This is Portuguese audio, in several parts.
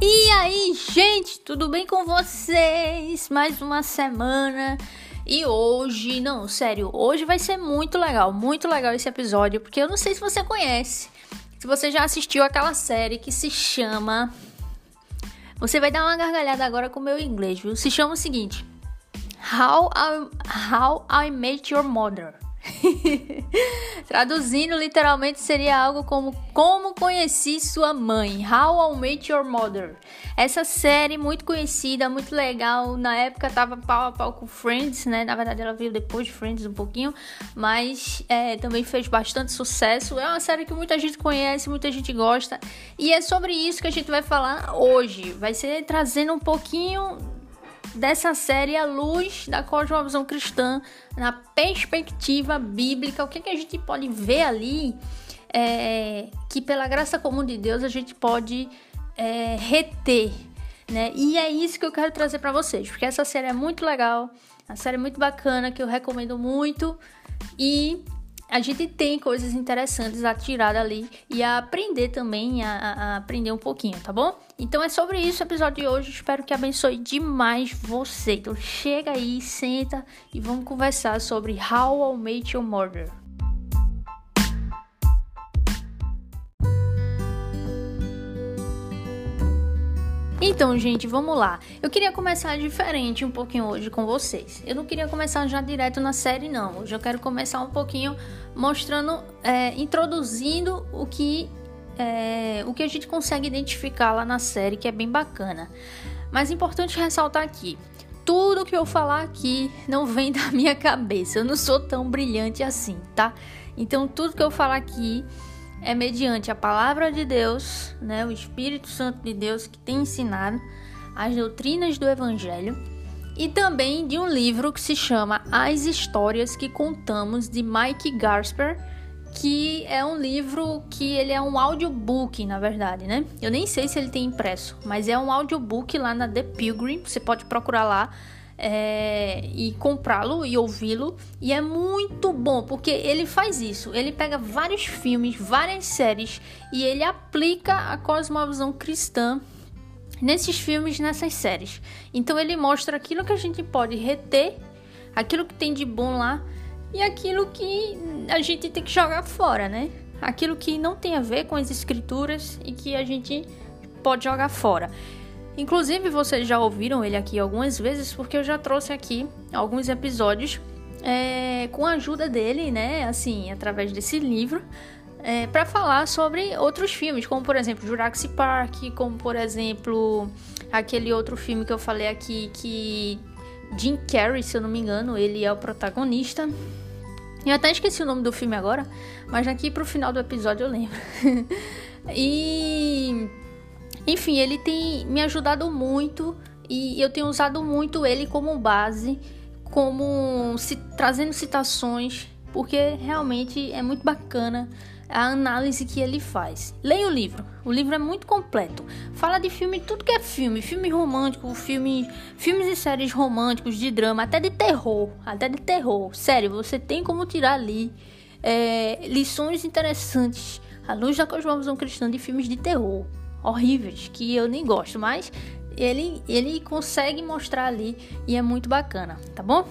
E aí, gente, tudo bem com vocês? Mais uma semana. E hoje, não, sério, hoje vai ser muito legal, muito legal esse episódio, porque eu não sei se você conhece, se você já assistiu aquela série que se chama. Você vai dar uma gargalhada agora com o meu inglês, viu? Se chama o seguinte: How I, How I Met Your Mother. Traduzindo literalmente seria algo como Como conheci sua mãe, How I Met Your Mother. Essa série muito conhecida, muito legal, na época tava pau a pau com Friends, né? Na verdade ela veio depois de Friends um pouquinho, mas é, também fez bastante sucesso. É uma série que muita gente conhece, muita gente gosta, e é sobre isso que a gente vai falar hoje. Vai ser trazendo um pouquinho dessa série à luz da cosmovisão cristã, na perspectiva bíblica, o que, que a gente pode ver ali? É, que pela graça comum de Deus a gente pode é, reter, né? E é isso que eu quero trazer para vocês, porque essa série é muito legal, a série é muito bacana que eu recomendo muito. E a gente tem coisas interessantes a tirar dali e a aprender também, a, a, aprender um pouquinho, tá bom? Então é sobre isso o episódio de hoje. Espero que abençoe demais você. Então chega aí, senta e vamos conversar sobre How I Made Your Murder. Então, gente, vamos lá. Eu queria começar diferente um pouquinho hoje com vocês. Eu não queria começar já direto na série, não. Hoje eu quero começar um pouquinho mostrando, é, introduzindo o que, é, o que a gente consegue identificar lá na série, que é bem bacana. Mas é importante ressaltar aqui: tudo que eu falar aqui não vem da minha cabeça. Eu não sou tão brilhante assim, tá? Então, tudo que eu falar aqui é mediante a palavra de Deus, né, o Espírito Santo de Deus que tem ensinado as doutrinas do Evangelho e também de um livro que se chama As Histórias que Contamos de Mike Garsper, que é um livro que ele é um audiobook, na verdade, né? Eu nem sei se ele tem impresso, mas é um audiobook lá na The Pilgrim, você pode procurar lá é, e comprá-lo e ouvi-lo. E é muito bom, porque ele faz isso. Ele pega vários filmes, várias séries e ele aplica a cosmovisão cristã nesses filmes, nessas séries. Então ele mostra aquilo que a gente pode reter, aquilo que tem de bom lá e aquilo que a gente tem que jogar fora, né? Aquilo que não tem a ver com as escrituras e que a gente pode jogar fora. Inclusive, vocês já ouviram ele aqui algumas vezes, porque eu já trouxe aqui alguns episódios é, com a ajuda dele, né? Assim, através desse livro, é, para falar sobre outros filmes, como por exemplo Jurassic Park, como por exemplo aquele outro filme que eu falei aqui que Jim Carrey, se eu não me engano, ele é o protagonista. Eu até esqueci o nome do filme agora, mas aqui pro final do episódio eu lembro. e enfim, ele tem me ajudado muito e eu tenho usado muito ele como base, como se, trazendo citações, porque realmente é muito bacana a análise que ele faz. Leia o livro. O livro é muito completo. Fala de filme, tudo que é filme, filme romântico, filme, filmes e séries românticos, de drama, até de terror, até de terror. Sério, você tem como tirar ali é, lições interessantes à luz da cosmovisão cristã de filmes de terror horríveis que eu nem gosto, mas ele, ele consegue mostrar ali e é muito bacana, tá bom?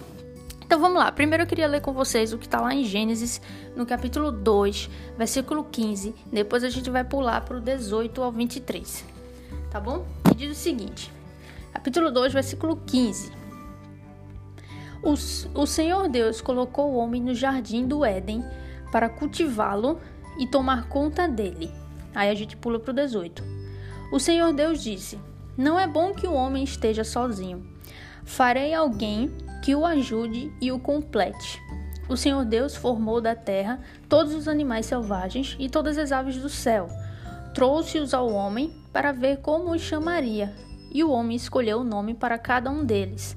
Então vamos lá. Primeiro eu queria ler com vocês o que está lá em Gênesis, no capítulo 2, versículo 15. Depois a gente vai pular para o 18 ao 23. Tá bom? E diz o seguinte: capítulo 2, versículo 15. O, o Senhor Deus colocou o homem no jardim do Éden para cultivá-lo e tomar conta dele. Aí a gente pula para o 18. O Senhor Deus disse: Não é bom que o homem esteja sozinho. Farei alguém que o ajude e o complete. O Senhor Deus formou da terra todos os animais selvagens e todas as aves do céu. Trouxe-os ao homem para ver como os chamaria, e o homem escolheu o nome para cada um deles.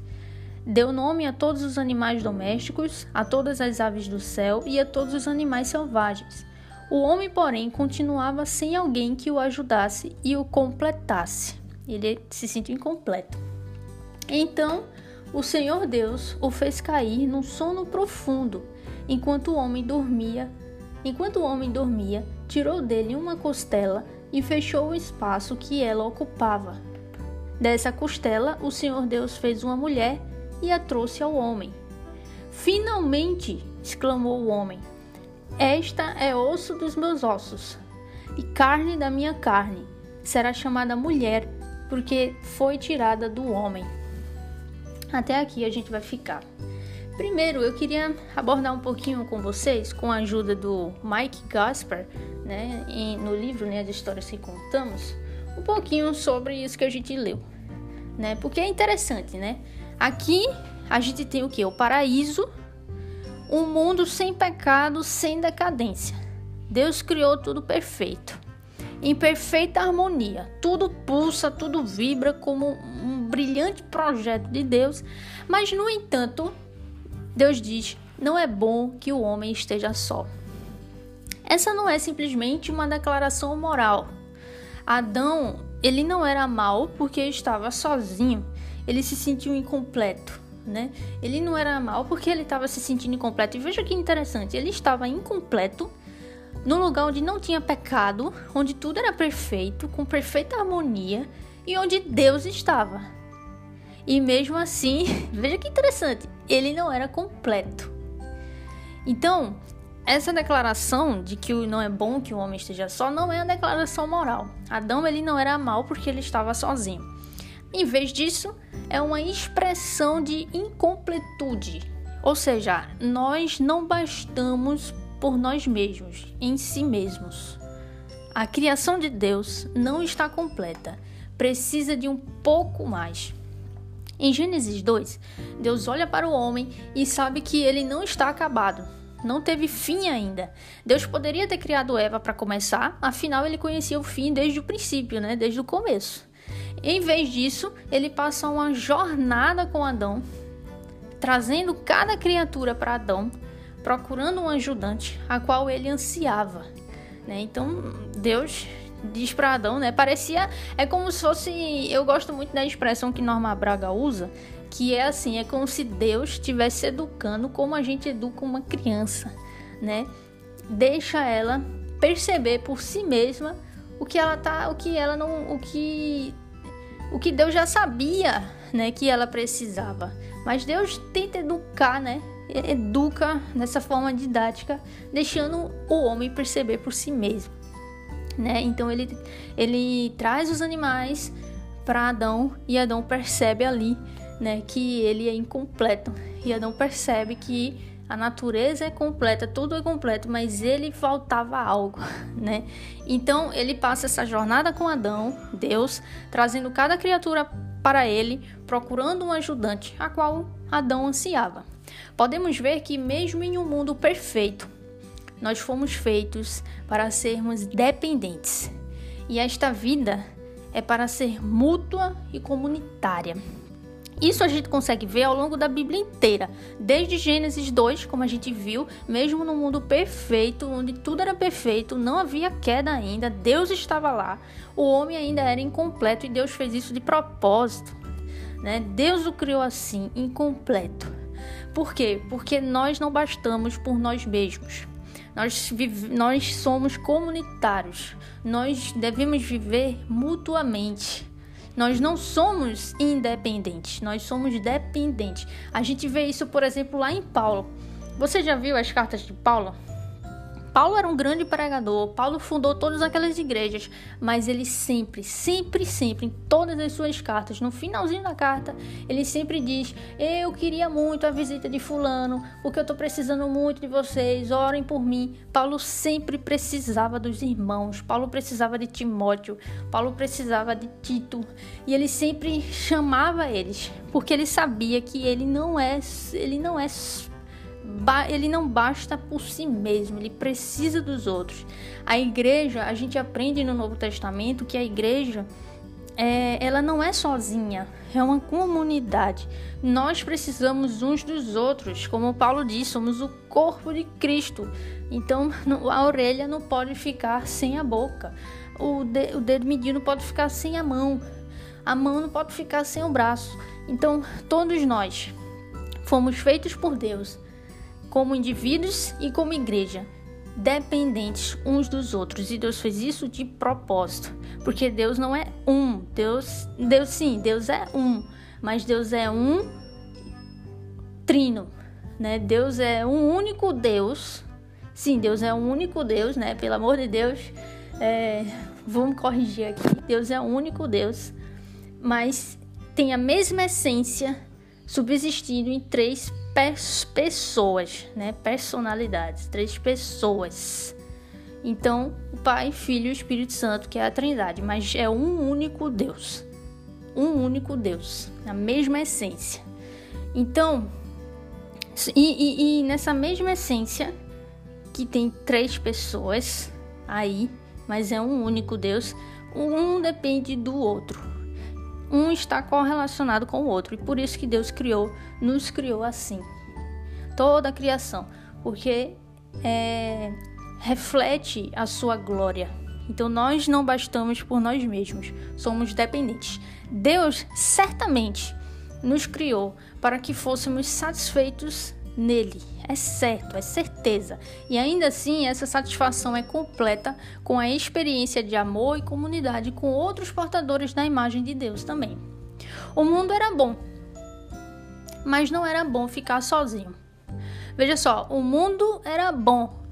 Deu nome a todos os animais domésticos, a todas as aves do céu e a todos os animais selvagens. O homem, porém, continuava sem alguém que o ajudasse e o completasse. Ele se sentiu incompleto. Então, o Senhor Deus o fez cair num sono profundo, enquanto o homem dormia. Enquanto o homem dormia, tirou dele uma costela, e fechou o espaço que ela ocupava. Dessa costela, o Senhor Deus fez uma mulher e a trouxe ao homem. Finalmente! exclamou o homem. Esta é osso dos meus ossos e carne da minha carne. Será chamada mulher, porque foi tirada do homem. Até aqui a gente vai ficar. Primeiro, eu queria abordar um pouquinho com vocês, com a ajuda do Mike Gaspar, né, no livro né, As Histórias que Contamos, um pouquinho sobre isso que a gente leu. Né, porque é interessante, né? Aqui a gente tem o que? O paraíso, um mundo sem pecado, sem decadência. Deus criou tudo perfeito, em perfeita harmonia. Tudo pulsa, tudo vibra como um brilhante projeto de Deus, mas no entanto, Deus diz: não é bom que o homem esteja só. Essa não é simplesmente uma declaração moral. Adão, ele não era mal porque estava sozinho, ele se sentiu incompleto né? Ele não era mal porque ele estava se sentindo incompleto. E veja que interessante, ele estava incompleto no lugar onde não tinha pecado, onde tudo era perfeito, com perfeita harmonia e onde Deus estava. E mesmo assim, veja que interessante, ele não era completo. Então, essa declaração de que não é bom que o homem esteja só não é uma declaração moral. Adão ele não era mal porque ele estava sozinho. Em vez disso, é uma expressão de incompletude. Ou seja, nós não bastamos por nós mesmos, em si mesmos. A criação de Deus não está completa, precisa de um pouco mais. Em Gênesis 2, Deus olha para o homem e sabe que ele não está acabado, não teve fim ainda. Deus poderia ter criado Eva para começar, afinal ele conhecia o fim desde o princípio, né? desde o começo. Em vez disso, ele passa uma jornada com Adão, trazendo cada criatura para Adão, procurando um ajudante, a qual ele ansiava. Né? Então, Deus diz para Adão, né? Parecia, é como se fosse, eu gosto muito da expressão que Norma Braga usa, que é assim, é como se Deus estivesse educando como a gente educa uma criança, né? Deixa ela perceber por si mesma o que ela tá, o que ela não, o que o que Deus já sabia, né, que ela precisava. Mas Deus tenta educar, né? Educa nessa forma didática, deixando o homem perceber por si mesmo, né? Então ele ele traz os animais para Adão e Adão percebe ali, né, que ele é incompleto. E Adão percebe que a natureza é completa, tudo é completo, mas ele faltava algo, né? Então ele passa essa jornada com Adão, Deus, trazendo cada criatura para ele, procurando um ajudante, a qual Adão ansiava. Podemos ver que mesmo em um mundo perfeito, nós fomos feitos para sermos dependentes. E esta vida é para ser mútua e comunitária. Isso a gente consegue ver ao longo da Bíblia inteira, desde Gênesis 2, como a gente viu, mesmo no mundo perfeito, onde tudo era perfeito, não havia queda ainda, Deus estava lá, o homem ainda era incompleto e Deus fez isso de propósito. Né? Deus o criou assim, incompleto. Por quê? Porque nós não bastamos por nós mesmos. Nós, nós somos comunitários. Nós devemos viver mutuamente. Nós não somos independentes, nós somos dependentes. A gente vê isso, por exemplo, lá em Paulo. Você já viu as cartas de Paulo? Paulo era um grande pregador, Paulo fundou todas aquelas igrejas, mas ele sempre, sempre, sempre, em todas as suas cartas, no finalzinho da carta, ele sempre diz: Eu queria muito a visita de Fulano, porque eu estou precisando muito de vocês, orem por mim. Paulo sempre precisava dos irmãos, Paulo precisava de Timóteo, Paulo precisava de Tito, e ele sempre chamava eles, porque ele sabia que ele não é, ele não é ele não basta por si mesmo, ele precisa dos outros. A igreja, a gente aprende no Novo Testamento que a igreja é, ela não é sozinha, é uma comunidade. Nós precisamos uns dos outros, como Paulo diz, somos o corpo de Cristo. Então a orelha não pode ficar sem a boca, o, de, o dedo medido não pode ficar sem a mão, a mão não pode ficar sem o braço. Então todos nós fomos feitos por Deus como indivíduos e como igreja. dependentes uns dos outros. E Deus fez isso de propósito, porque Deus não é um. Deus, Deus sim, Deus é um, mas Deus é um trino, né? Deus é um único Deus. Sim, Deus é um único Deus, né? Pelo amor de Deus, é, vamos corrigir aqui. Deus é um único Deus, mas tem a mesma essência subsistindo em três pessoas, né? Personalidades, três pessoas. Então, o Pai, Filho e o Espírito Santo, que é a Trindade, mas é um único Deus. Um único Deus, a mesma essência. Então, e, e, e nessa mesma essência, que tem três pessoas aí, mas é um único Deus, um depende do outro. Um está correlacionado com o outro, e por isso que Deus criou, nos criou assim. Toda a criação, porque é, reflete a sua glória. Então nós não bastamos por nós mesmos, somos dependentes. Deus certamente nos criou para que fôssemos satisfeitos nele. É certo, é certeza. E ainda assim, essa satisfação é completa com a experiência de amor e comunidade com outros portadores da imagem de Deus também. O mundo era bom, mas não era bom ficar sozinho. Veja só, o mundo era bom,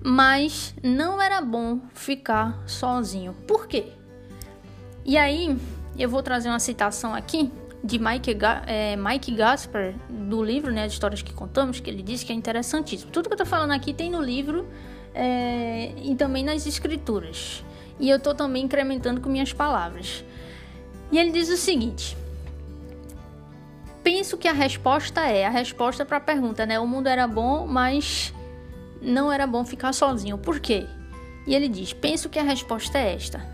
mas não era bom ficar sozinho. Por quê? E aí, eu vou trazer uma citação aqui de Mike, é, Mike Gasper, do livro, né, As Histórias que Contamos, que ele disse que é interessantíssimo. Tudo que eu tô falando aqui tem no livro é, e também nas escrituras. E eu tô também incrementando com minhas palavras. E ele diz o seguinte: Penso que a resposta é a resposta para a pergunta, né? O mundo era bom, mas não era bom ficar sozinho. Por quê? E ele diz: Penso que a resposta é esta.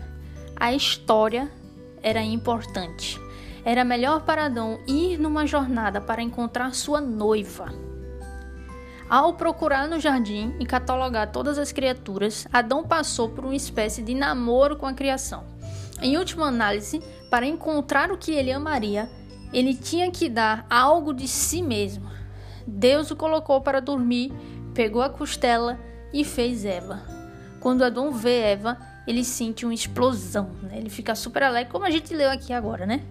A história era importante. Era melhor para Adão ir numa jornada para encontrar sua noiva. Ao procurar no jardim e catalogar todas as criaturas, Adão passou por uma espécie de namoro com a criação. Em última análise, para encontrar o que ele amaria, ele tinha que dar algo de si mesmo. Deus o colocou para dormir, pegou a costela e fez Eva. Quando Adão vê Eva, ele sente uma explosão, né? Ele fica super alegre, como a gente leu aqui agora, né?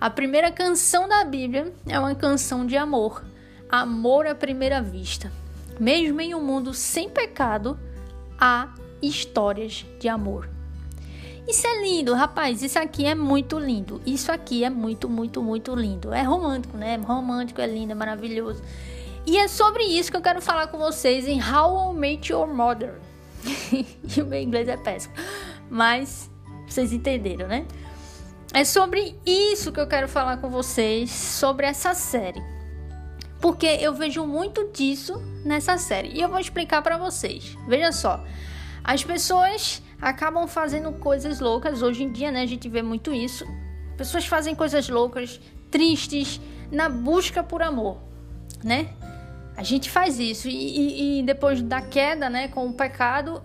A primeira canção da Bíblia é uma canção de amor, amor à primeira vista. Mesmo em um mundo sem pecado, há histórias de amor. Isso é lindo, rapaz. Isso aqui é muito lindo. Isso aqui é muito, muito, muito lindo. É romântico, né? Romântico, é lindo, é maravilhoso. E é sobre isso que eu quero falar com vocês em How I Met Your Mother. e o meu inglês é péssimo. Mas vocês entenderam, né? É sobre isso que eu quero falar com vocês, sobre essa série. Porque eu vejo muito disso nessa série. E eu vou explicar para vocês. Veja só. As pessoas acabam fazendo coisas loucas. Hoje em dia, né? A gente vê muito isso. Pessoas fazem coisas loucas, tristes, na busca por amor, né? A gente faz isso e, e, depois da queda, né, com o pecado,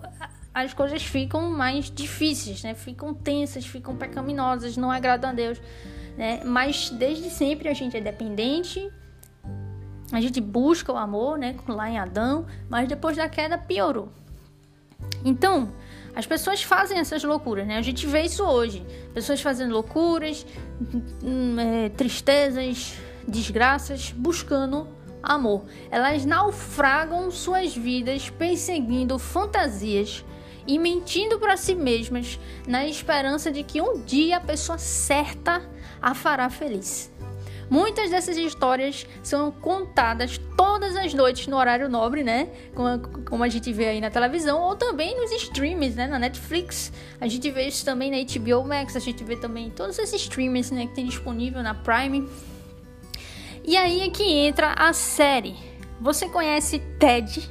as coisas ficam mais difíceis, né? Ficam tensas, ficam pecaminosas, não agradam a Deus, né? Mas desde sempre a gente é dependente, a gente busca o amor, né, lá em Adão, mas depois da queda piorou. Então, as pessoas fazem essas loucuras, né? A gente vê isso hoje. Pessoas fazendo loucuras, hum, é, tristezas, desgraças, buscando amor. Elas naufragam suas vidas perseguindo fantasias e mentindo para si mesmas na esperança de que um dia a pessoa certa a fará feliz. Muitas dessas histórias são contadas todas as noites no horário nobre, né? Como, a gente vê aí na televisão, ou também nos streams, né? Na Netflix. A gente vê isso também na HBO Max, a gente vê também todos esses streams né, que tem disponível na Prime. E aí é que entra a série. Você conhece Ted?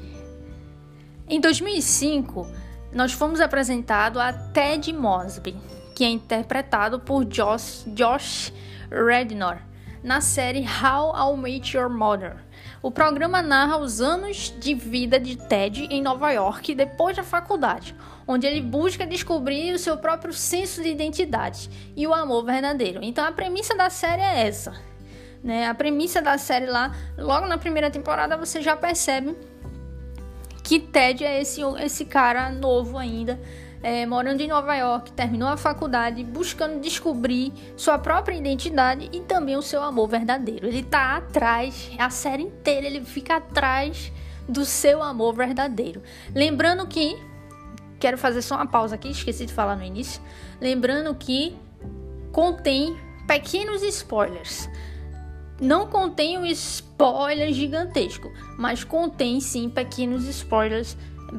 Em 2005, nós fomos apresentados a Ted Mosby, que é interpretado por Josh, Josh Rednor na série How I Met Your Mother. O programa narra os anos de vida de Ted em Nova York depois da faculdade, onde ele busca descobrir o seu próprio senso de identidade e o amor verdadeiro. Então a premissa da série é essa. Né? A premissa da série lá, logo na primeira temporada, você já percebe que Ted é esse, esse cara novo ainda, é, morando em Nova York, terminou a faculdade, buscando descobrir sua própria identidade e também o seu amor verdadeiro. Ele tá atrás, a série inteira ele fica atrás do seu amor verdadeiro. Lembrando que quero fazer só uma pausa aqui, esqueci de falar no início. Lembrando que contém pequenos spoilers. Não contém um spoiler gigantesco, mas contém sim pequenos spoilers.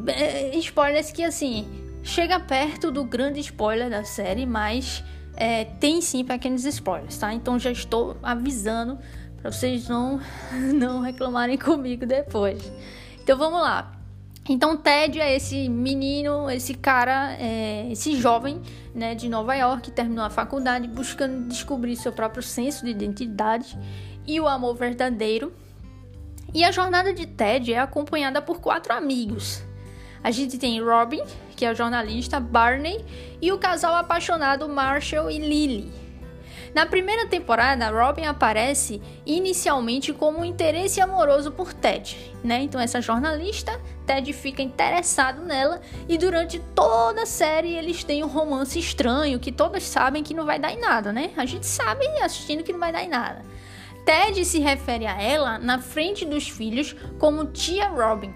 Eh, spoilers que assim chega perto do grande spoiler da série, mas é, tem sim pequenos spoilers, tá? Então já estou avisando para vocês não, não reclamarem comigo depois. Então vamos lá. Então Ted é esse menino, esse cara, é, esse jovem né, de Nova York que terminou a faculdade buscando descobrir seu próprio senso de identidade e o amor verdadeiro. E a jornada de Ted é acompanhada por quatro amigos. A gente tem Robin, que é o jornalista, Barney e o casal apaixonado Marshall e Lily. Na primeira temporada, Robin aparece inicialmente como um interesse amoroso por Ted, né? Então essa jornalista, Ted fica interessado nela e durante toda a série eles têm um romance estranho que todos sabem que não vai dar em nada, né? A gente sabe assistindo que não vai dar em nada. Ted se refere a ela na frente dos filhos como tia Robin,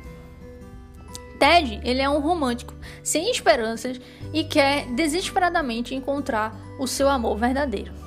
Ted, ele é um romântico, sem esperanças e quer desesperadamente encontrar o seu amor verdadeiro.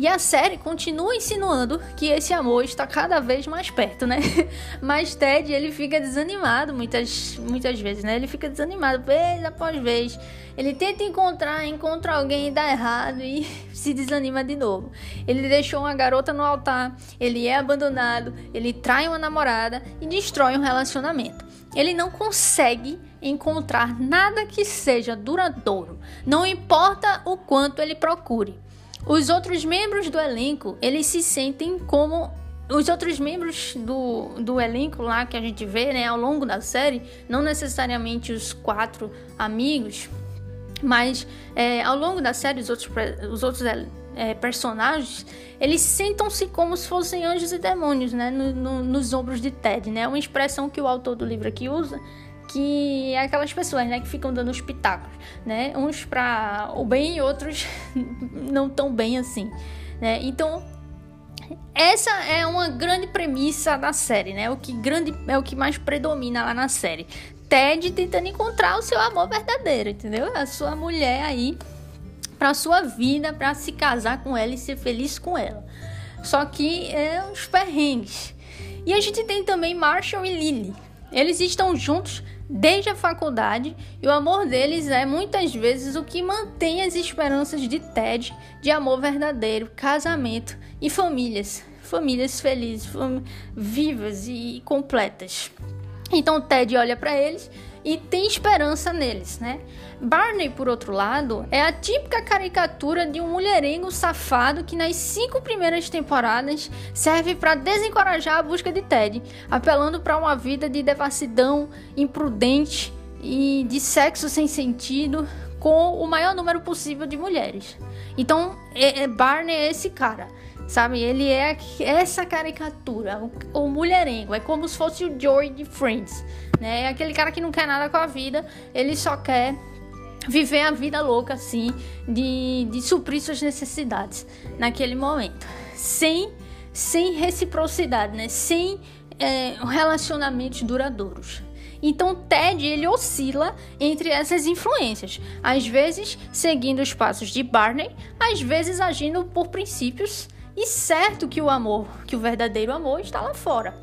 E a série continua insinuando que esse amor está cada vez mais perto, né? Mas Ted, ele fica desanimado muitas, muitas vezes, né? Ele fica desanimado vez após vez. Ele tenta encontrar, encontra alguém e dá errado e se desanima de novo. Ele deixou uma garota no altar, ele é abandonado, ele trai uma namorada e destrói um relacionamento. Ele não consegue encontrar nada que seja duradouro, não importa o quanto ele procure. Os outros membros do elenco, eles se sentem como os outros membros do, do elenco lá que a gente vê, né, ao longo da série, não necessariamente os quatro amigos, mas é, ao longo da série os outros, os outros é, personagens, eles sentam-se como se fossem anjos e demônios, né, no, no, nos ombros de Ted, né, uma expressão que o autor do livro aqui usa, que é aquelas pessoas, né, que ficam dando os pitacos, né, uns para o bem e outros não tão bem assim, né, então essa é uma grande premissa da série, né, o que grande é o que mais predomina lá na série, Ted tentando encontrar o seu amor verdadeiro, entendeu, a sua mulher aí para sua vida, para se casar com ela e ser feliz com ela. Só que é uns perrengues. E a gente tem também Marshall e Lily. Eles estão juntos desde a faculdade e o amor deles é muitas vezes o que mantém as esperanças de Ted de amor verdadeiro, casamento e famílias, famílias felizes, fam vivas e completas. Então Ted olha para eles e tem esperança neles, né? Barney, por outro lado, é a típica caricatura de um mulherengo safado que nas cinco primeiras temporadas serve para desencorajar a busca de Ted, apelando para uma vida de devassidão, imprudente e de sexo sem sentido com o maior número possível de mulheres. Então, é, é Barney é esse cara. Sabe, ele é essa caricatura, o, mulherengo, é como se fosse o Joey de Friends, né? É aquele cara que não quer nada com a vida, ele só quer viver a vida louca, assim, de, de suprir suas necessidades naquele momento, sem, sem reciprocidade, né? Sem é, relacionamentos duradouros. Então Ted ele oscila entre essas influências, às vezes seguindo os passos de Barney, às vezes agindo por princípios e certo que o amor, que o verdadeiro amor está lá fora.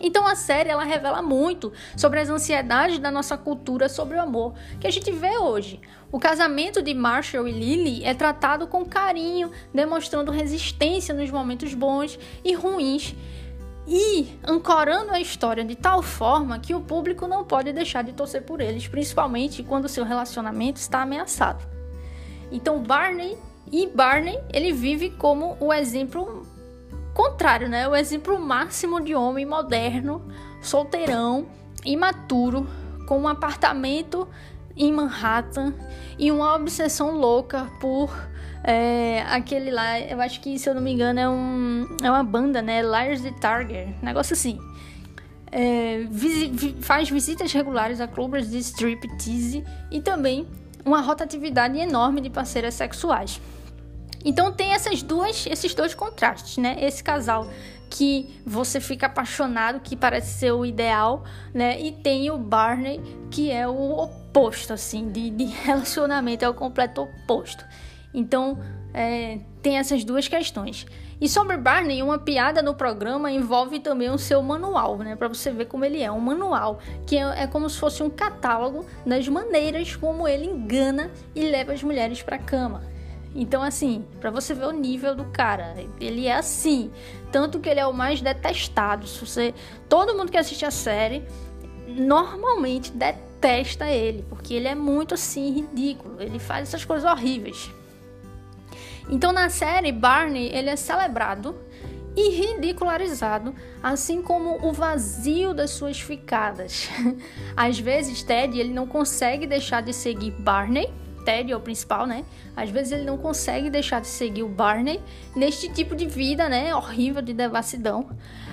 Então a série ela revela muito sobre as ansiedades da nossa cultura sobre o amor que a gente vê hoje. O casamento de Marshall e Lily é tratado com carinho, demonstrando resistência nos momentos bons e ruins e ancorando a história de tal forma que o público não pode deixar de torcer por eles, principalmente quando seu relacionamento está ameaçado. Então Barney e Barney, ele vive como o exemplo contrário, né? O exemplo máximo de homem moderno, solteirão, imaturo, com um apartamento em Manhattan e uma obsessão louca por é, aquele lá, eu acho que, se eu não me engano, é, um, é uma banda, né? Lars de Target, negócio assim. é, faz visitas regulares a clubes de striptease e também uma rotatividade enorme de parceiras sexuais. Então tem essas duas, esses dois contrastes, né? Esse casal que você fica apaixonado, que parece ser o ideal, né? E tem o Barney, que é o oposto, assim, de, de relacionamento, é o completo oposto. Então, é, tem essas duas questões. E sobre Barney, uma piada no programa envolve também o seu manual, né? Para você ver como ele é, um manual que é, é, como se fosse um catálogo das maneiras como ele engana e leva as mulheres para cama. Então, assim, para você ver o nível do cara, ele é assim, tanto que ele é o mais detestado. Se você, todo mundo que assiste a série normalmente detesta ele, porque ele é muito assim ridículo. Ele faz essas coisas horríveis. Então na série Barney ele é celebrado e ridicularizado, assim como o vazio das suas ficadas. Às vezes Ted ele não consegue deixar de seguir Barney. Ted é o principal, né? Às vezes ele não consegue deixar de seguir o Barney neste tipo de vida, né? Horrível de devassidão.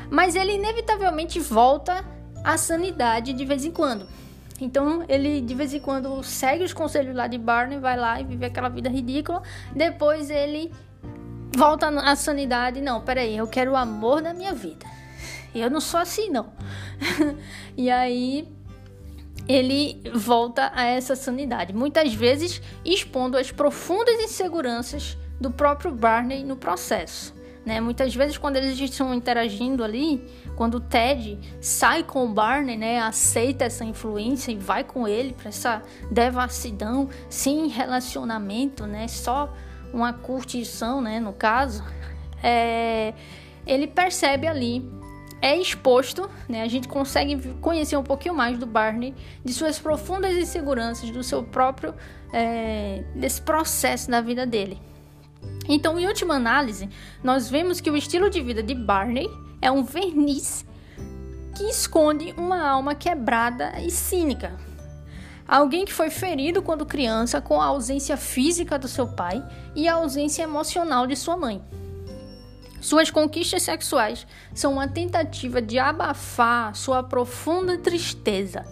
Mas ele inevitavelmente volta à sanidade de vez em quando. Então ele de vez em quando segue os conselhos lá de Barney, vai lá e vive aquela vida ridícula. Depois ele volta à sanidade. Não, peraí, eu quero o amor da minha vida. Eu não sou assim, não. e aí ele volta a essa sanidade, muitas vezes expondo as profundas inseguranças do próprio Barney no processo. Né? Muitas vezes, quando eles estão interagindo ali, quando o Ted sai com o Barney, né, aceita essa influência e vai com ele para essa devassidão, sem relacionamento, né, só uma curtição, né, no caso, é, ele percebe ali, é exposto, né, a gente consegue conhecer um pouquinho mais do Barney, de suas profundas inseguranças, do seu próprio, é, desse processo da vida dele. Então, em última análise, nós vemos que o estilo de vida de Barney é um verniz que esconde uma alma quebrada e cínica. Alguém que foi ferido quando criança com a ausência física do seu pai e a ausência emocional de sua mãe. Suas conquistas sexuais são uma tentativa de abafar sua profunda tristeza.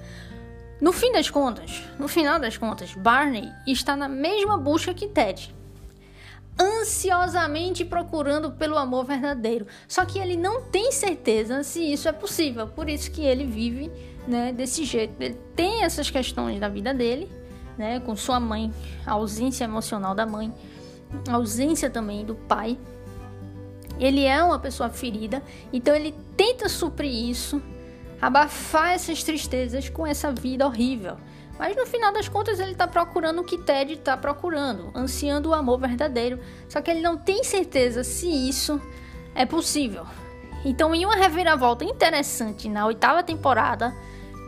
No fim das contas, no final das contas, Barney está na mesma busca que Ted ansiosamente procurando pelo amor verdadeiro. Só que ele não tem certeza se isso é possível, por isso que ele vive né, desse jeito. Ele tem essas questões da vida dele, né, com sua mãe, a ausência emocional da mãe, a ausência também do pai. Ele é uma pessoa ferida, então ele tenta suprir isso, abafar essas tristezas com essa vida horrível. Mas no final das contas ele está procurando o que Ted está procurando, ansiando o amor verdadeiro. Só que ele não tem certeza se isso é possível. Então, em uma reviravolta interessante na oitava temporada,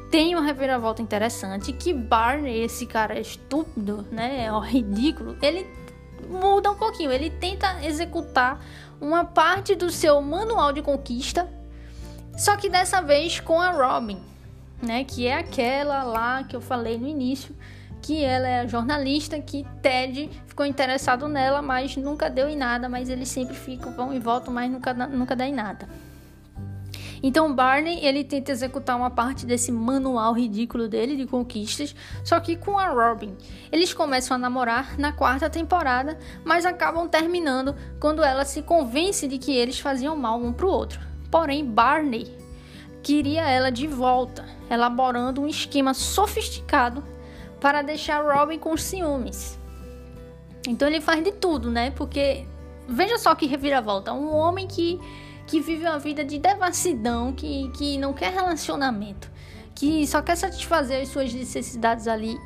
tem uma reviravolta interessante que Barney, esse cara estúpido, né, é ridículo, ele muda um pouquinho. Ele tenta executar uma parte do seu manual de conquista, só que dessa vez com a Robin né? Que é aquela lá que eu falei no início, que ela é jornalista que Ted ficou interessado nela, mas nunca deu em nada, mas eles sempre ficam, vão e voltam, mas nunca, nunca dá em nada. Então Barney ele tenta executar uma parte desse manual ridículo dele de conquistas, só que com a Robin. Eles começam a namorar na quarta temporada, mas acabam terminando quando ela se convence de que eles faziam mal um pro outro. Porém Barney queria ela de volta, elaborando um esquema sofisticado para deixar Robin com ciúmes. Então ele faz de tudo, né? Porque veja só que reviravolta, um homem que que vive uma vida de devassidão, que, que não quer relacionamento, que só quer satisfazer as suas necessidades ali,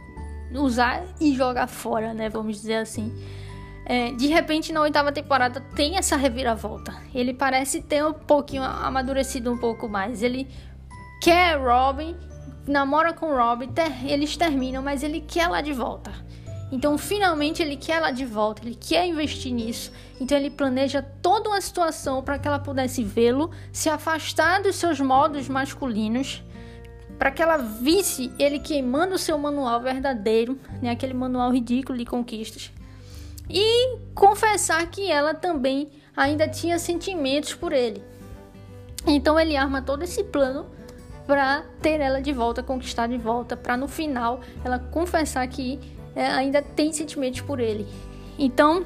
usar e jogar fora, né? Vamos dizer assim. É, de repente, na oitava temporada, tem essa reviravolta. Ele parece ter um pouquinho amadurecido um pouco mais. Ele quer Robin, namora com Robin, ter, eles terminam, mas ele quer ela de volta. Então, finalmente, ele quer ela de volta, ele quer investir nisso. Então, ele planeja toda uma situação para que ela pudesse vê-lo, se afastar dos seus modos masculinos, para que ela visse ele queimando o seu manual verdadeiro, né, aquele manual ridículo de conquistas e confessar que ela também ainda tinha sentimentos por ele. Então ele arma todo esse plano para ter ela de volta, conquistar de volta, para no final ela confessar que é, ainda tem sentimentos por ele. Então,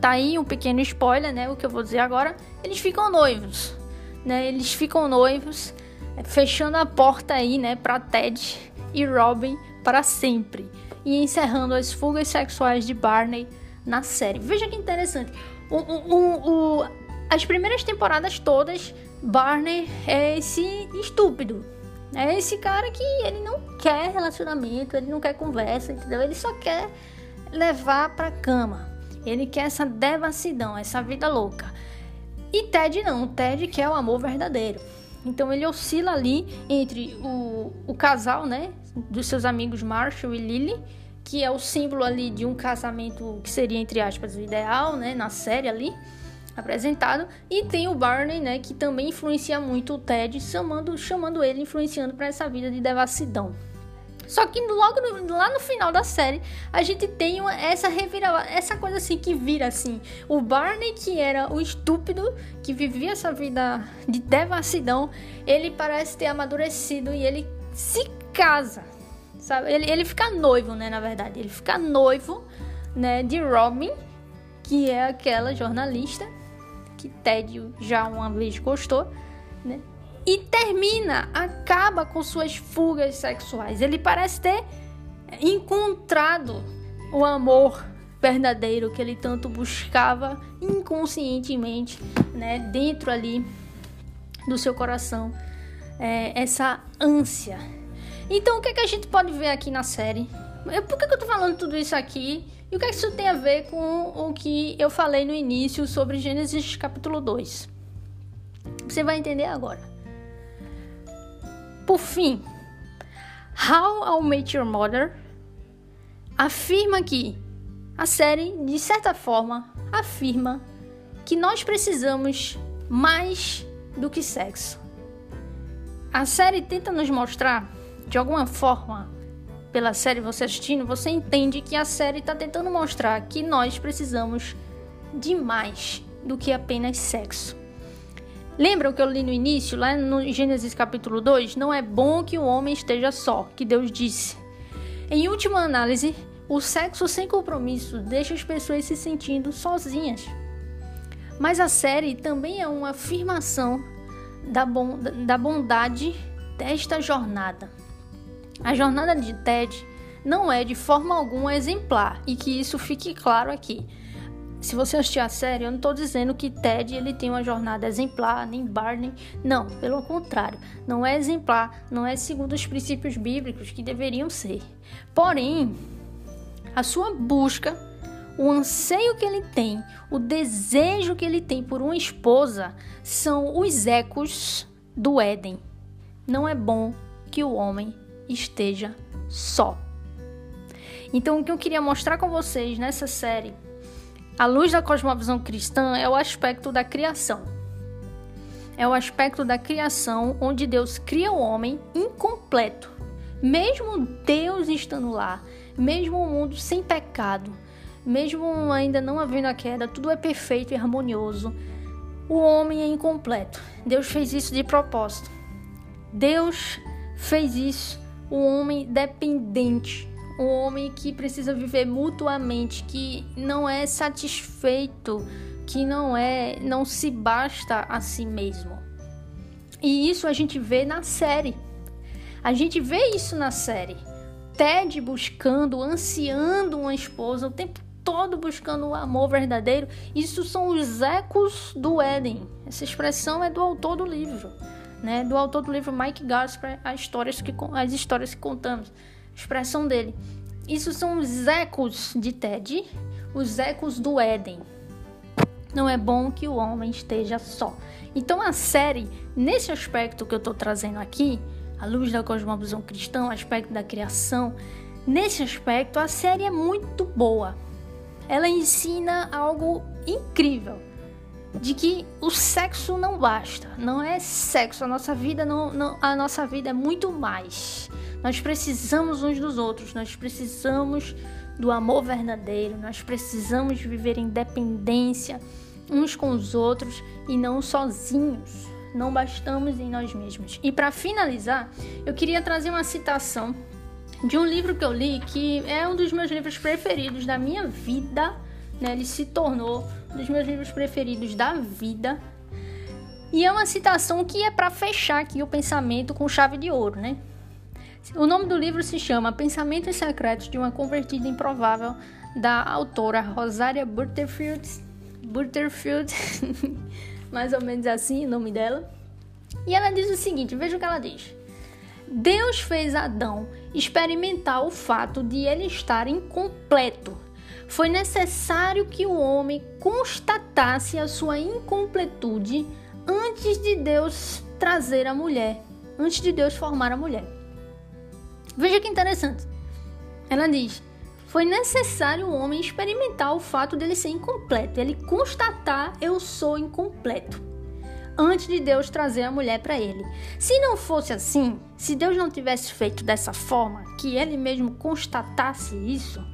tá aí um pequeno spoiler, né? O que eu vou dizer agora. Eles ficam noivos, né? Eles ficam noivos, é, fechando a porta aí, né, para Ted e Robin para sempre e encerrando as fugas sexuais de Barney na série. Veja que interessante. O, o, o, as primeiras temporadas todas, Barney é esse estúpido. É esse cara que ele não quer relacionamento, ele não quer conversa, entendeu? Ele só quer levar pra cama. Ele quer essa devassidão, essa vida louca. E Ted não, Ted quer o amor verdadeiro. Então ele oscila ali entre o, o casal, né? Dos seus amigos Marshall e Lily, que é o símbolo ali de um casamento que seria, entre aspas, o ideal, né? Na série ali apresentado. E tem o Barney, né? Que também influencia muito o Ted, chamando, chamando ele, influenciando para essa vida de devassidão. Só que logo no, lá no final da série, a gente tem uma, essa reviravolta, essa coisa assim que vira assim. O Barney, que era o estúpido, que vivia essa vida de devassidão, ele parece ter amadurecido e ele se casa, sabe? Ele, ele fica noivo, né, na verdade. Ele fica noivo, né, de Robin, que é aquela jornalista que Ted já uma vez gostou, né? e termina, acaba com suas fugas sexuais. Ele parece ter encontrado o amor verdadeiro que ele tanto buscava inconscientemente, né, dentro ali do seu coração, é, essa ânsia. Então, o que, é que a gente pode ver aqui na série? Por que, que eu tô falando tudo isso aqui? E o que, é que isso tem a ver com o que eu falei no início sobre Gênesis capítulo 2? Você vai entender agora. Por fim, How I Met Your Mother afirma que a série, de certa forma, afirma que nós precisamos mais do que sexo. A série tenta nos mostrar, de alguma forma, pela série você assistindo, você entende que a série está tentando mostrar que nós precisamos de mais do que apenas sexo. Lembra o que eu li no início, lá no Gênesis capítulo 2? Não é bom que o homem esteja só, que Deus disse. Em última análise, o sexo sem compromisso deixa as pessoas se sentindo sozinhas. Mas a série também é uma afirmação da, da bondade desta jornada. A jornada de Ted não é de forma alguma exemplar e que isso fique claro aqui. Se você assistir a série, eu não estou dizendo que Ted ele tem uma jornada exemplar, nem Barney. Não, pelo contrário. Não é exemplar, não é segundo os princípios bíblicos que deveriam ser. Porém, a sua busca, o anseio que ele tem, o desejo que ele tem por uma esposa são os ecos do Éden. Não é bom que o homem esteja só. Então, o que eu queria mostrar com vocês nessa série a luz da cosmovisão cristã é o aspecto da criação. É o aspecto da criação onde Deus cria o homem incompleto. Mesmo Deus estando lá, mesmo o mundo sem pecado, mesmo ainda não havendo a queda, tudo é perfeito e harmonioso. O homem é incompleto. Deus fez isso de propósito. Deus fez isso, o homem dependente um homem que precisa viver mutuamente, que não é satisfeito, que não é, não se basta a si mesmo. E isso a gente vê na série. A gente vê isso na série. Ted buscando, ansiando uma esposa o tempo todo buscando o amor verdadeiro. Isso são os ecos do Éden. Essa expressão é do autor do livro, né? Do autor do livro Mike Gasper, as histórias que as histórias que contamos expressão dele. Isso são os ecos de Ted, os ecos do Éden. Não é bom que o homem esteja só. Então a série, nesse aspecto que eu estou trazendo aqui, a luz da cosmovisão cristã, o aspecto da criação, nesse aspecto a série é muito boa. Ela ensina algo incrível de que o sexo não basta, não é sexo, a nossa vida não, não a nossa vida é muito mais. Nós precisamos uns dos outros, nós precisamos do amor verdadeiro, nós precisamos viver em dependência uns com os outros e não sozinhos. não bastamos em nós mesmos. E para finalizar, eu queria trazer uma citação de um livro que eu li que é um dos meus livros preferidos da minha vida, né? Ele se tornou um dos meus livros preferidos da vida. E é uma citação que é para fechar aqui o pensamento com chave de ouro, né? O nome do livro se chama Pensamentos Secretos de uma Convertida Improvável, da autora Rosária Butterfield. Butterfield, mais ou menos assim o nome dela. E ela diz o seguinte: veja o que ela diz. Deus fez Adão experimentar o fato de ele estar incompleto. Foi necessário que o homem constatasse a sua incompletude antes de Deus trazer a mulher, antes de Deus formar a mulher. Veja que interessante. Ela diz: foi necessário o homem experimentar o fato dele ser incompleto, ele constatar eu sou incompleto antes de Deus trazer a mulher para ele. Se não fosse assim, se Deus não tivesse feito dessa forma, que ele mesmo constatasse isso,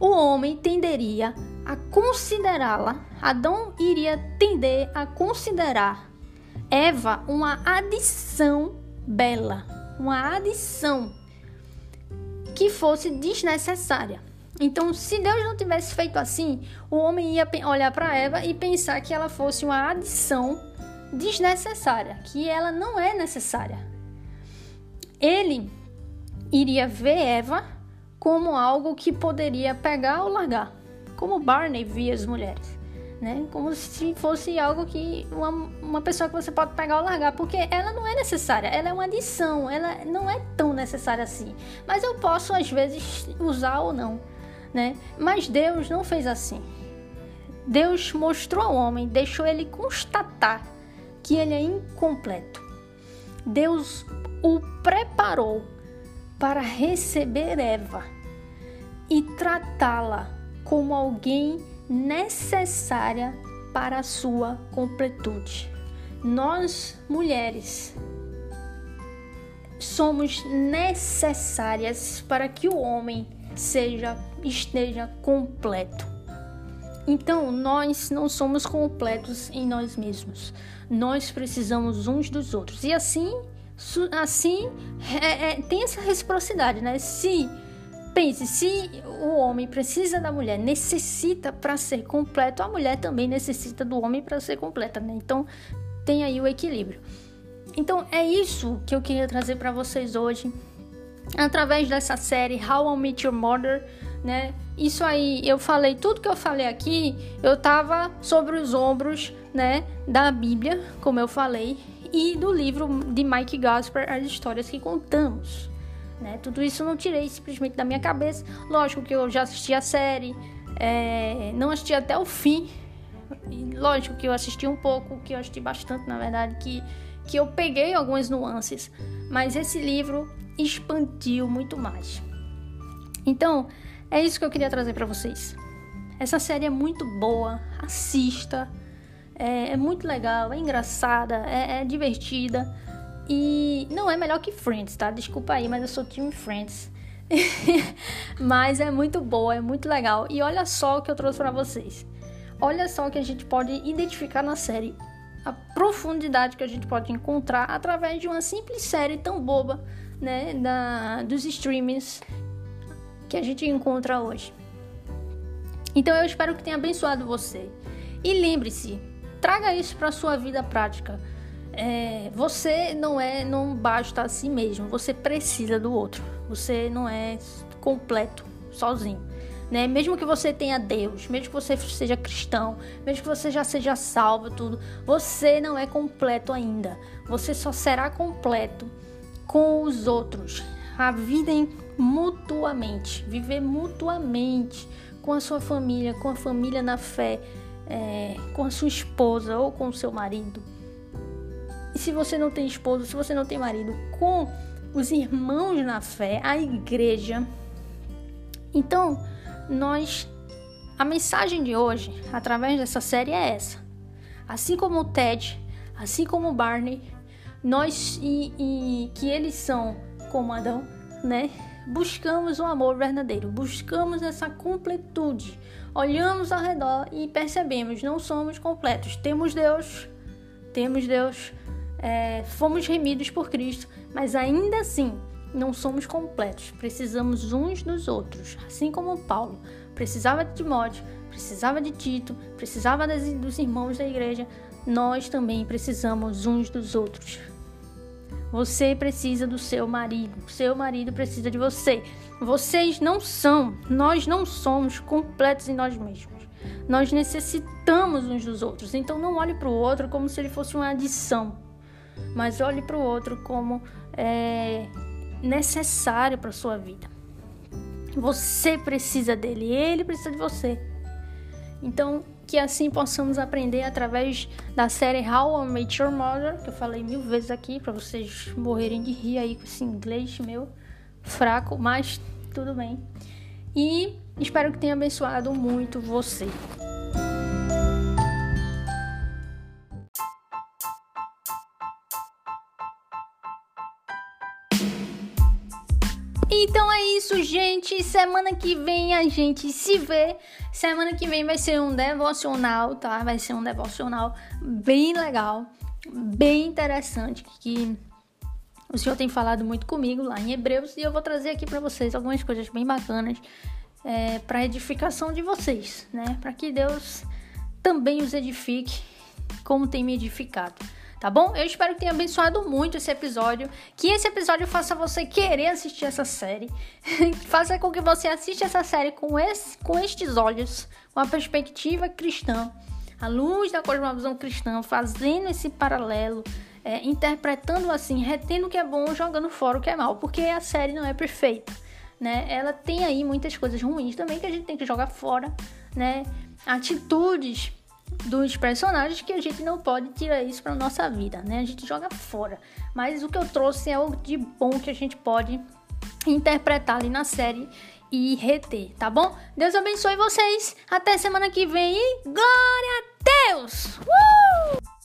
o homem tenderia a considerá-la, Adão iria tender a considerar Eva uma adição bela, uma adição que fosse desnecessária. Então, se Deus não tivesse feito assim, o homem ia olhar para Eva e pensar que ela fosse uma adição desnecessária, que ela não é necessária. Ele iria ver Eva como algo que poderia pegar ou largar, como Barney via as mulheres, né? Como se fosse algo que uma, uma pessoa que você pode pegar ou largar, porque ela não é necessária, ela é uma adição, ela não é tão necessária assim. Mas eu posso às vezes usar ou não, né? Mas Deus não fez assim. Deus mostrou ao homem, deixou ele constatar que ele é incompleto. Deus o preparou para receber Eva e tratá-la como alguém necessária para a sua completude. Nós, mulheres, somos necessárias para que o homem seja esteja completo. Então, nós não somos completos em nós mesmos. Nós precisamos uns dos outros. E assim, assim é, é, tem essa reciprocidade, né? Se pense, se o homem precisa da mulher, necessita para ser completo, a mulher também necessita do homem para ser completa, né? Então, tem aí o equilíbrio. Então, é isso que eu queria trazer para vocês hoje, através dessa série How I Met Your Mother né? Isso aí, eu falei tudo que eu falei aqui, eu tava sobre os ombros, né, da Bíblia, como eu falei, e do livro de Mike Gasper, as histórias que contamos, né? Tudo isso eu não tirei simplesmente da minha cabeça. Lógico que eu já assisti a série, é, não assisti até o fim. Lógico que eu assisti um pouco, que eu assisti bastante, na verdade, que que eu peguei algumas nuances, mas esse livro expandiu muito mais. Então, é isso que eu queria trazer para vocês. Essa série é muito boa, assista. É, é muito legal, é engraçada, é, é, divertida. E não é melhor que Friends, tá? Desculpa aí, mas eu sou time Friends. mas é muito boa, é muito legal. E olha só o que eu trouxe para vocês. Olha só o que a gente pode identificar na série. A profundidade que a gente pode encontrar através de uma simples série tão boba, né? Da, dos streamings que a gente encontra hoje. Então eu espero que tenha abençoado você. E lembre-se, traga isso para sua vida prática. É, você não é, não basta a si mesmo. Você precisa do outro. Você não é completo sozinho. Né? Mesmo que você tenha Deus, mesmo que você seja cristão, mesmo que você já seja salvo, tudo, você não é completo ainda. Você só será completo com os outros. A vida em mutuamente, viver mutuamente com a sua família, com a família na fé, é, com a sua esposa ou com o seu marido. E se você não tem esposa, se você não tem marido, com os irmãos na fé, a igreja. Então, nós a mensagem de hoje, através dessa série é essa. Assim como o Ted, assim como o Barney, nós e, e que eles são como Adão, né? buscamos o amor verdadeiro, buscamos essa completude. Olhamos ao redor e percebemos, não somos completos. Temos Deus, temos Deus, é, fomos remidos por Cristo, mas ainda assim não somos completos. Precisamos uns dos outros, assim como Paulo precisava de Timóteo, precisava de Tito, precisava das, dos irmãos da igreja. Nós também precisamos uns dos outros. Você precisa do seu marido, seu marido precisa de você. Vocês não são, nós não somos completos em nós mesmos. Nós necessitamos uns dos outros. Então não olhe para o outro como se ele fosse uma adição, mas olhe para o outro como é, necessário para sua vida. Você precisa dele, ele precisa de você. Então, que assim possamos aprender através da série How I Met Your Mother, que eu falei mil vezes aqui para vocês morrerem de rir aí com esse inglês meu fraco, mas tudo bem. E espero que tenha abençoado muito você. Então é isso, gente. Semana que vem a gente se vê. Semana que vem vai ser um devocional, tá? Vai ser um devocional bem legal, bem interessante que o Senhor tem falado muito comigo lá em Hebreus e eu vou trazer aqui para vocês algumas coisas bem bacanas é, para edificação de vocês, né? Para que Deus também os edifique como tem me edificado tá bom? Eu espero que tenha abençoado muito esse episódio, que esse episódio faça você querer assistir essa série, faça com que você assista essa série com, esse, com estes olhos, com a perspectiva cristã, à luz da cosmovisão cristã, fazendo esse paralelo, é, interpretando assim, retendo o que é bom, jogando fora o que é mal, porque a série não é perfeita, né? Ela tem aí muitas coisas ruins também que a gente tem que jogar fora, né? Atitudes dos personagens que a gente não pode tirar isso para nossa vida, né? A gente joga fora. Mas o que eu trouxe é o de bom que a gente pode interpretar ali na série e reter, tá bom? Deus abençoe vocês. Até semana que vem e glória a Deus! Uh!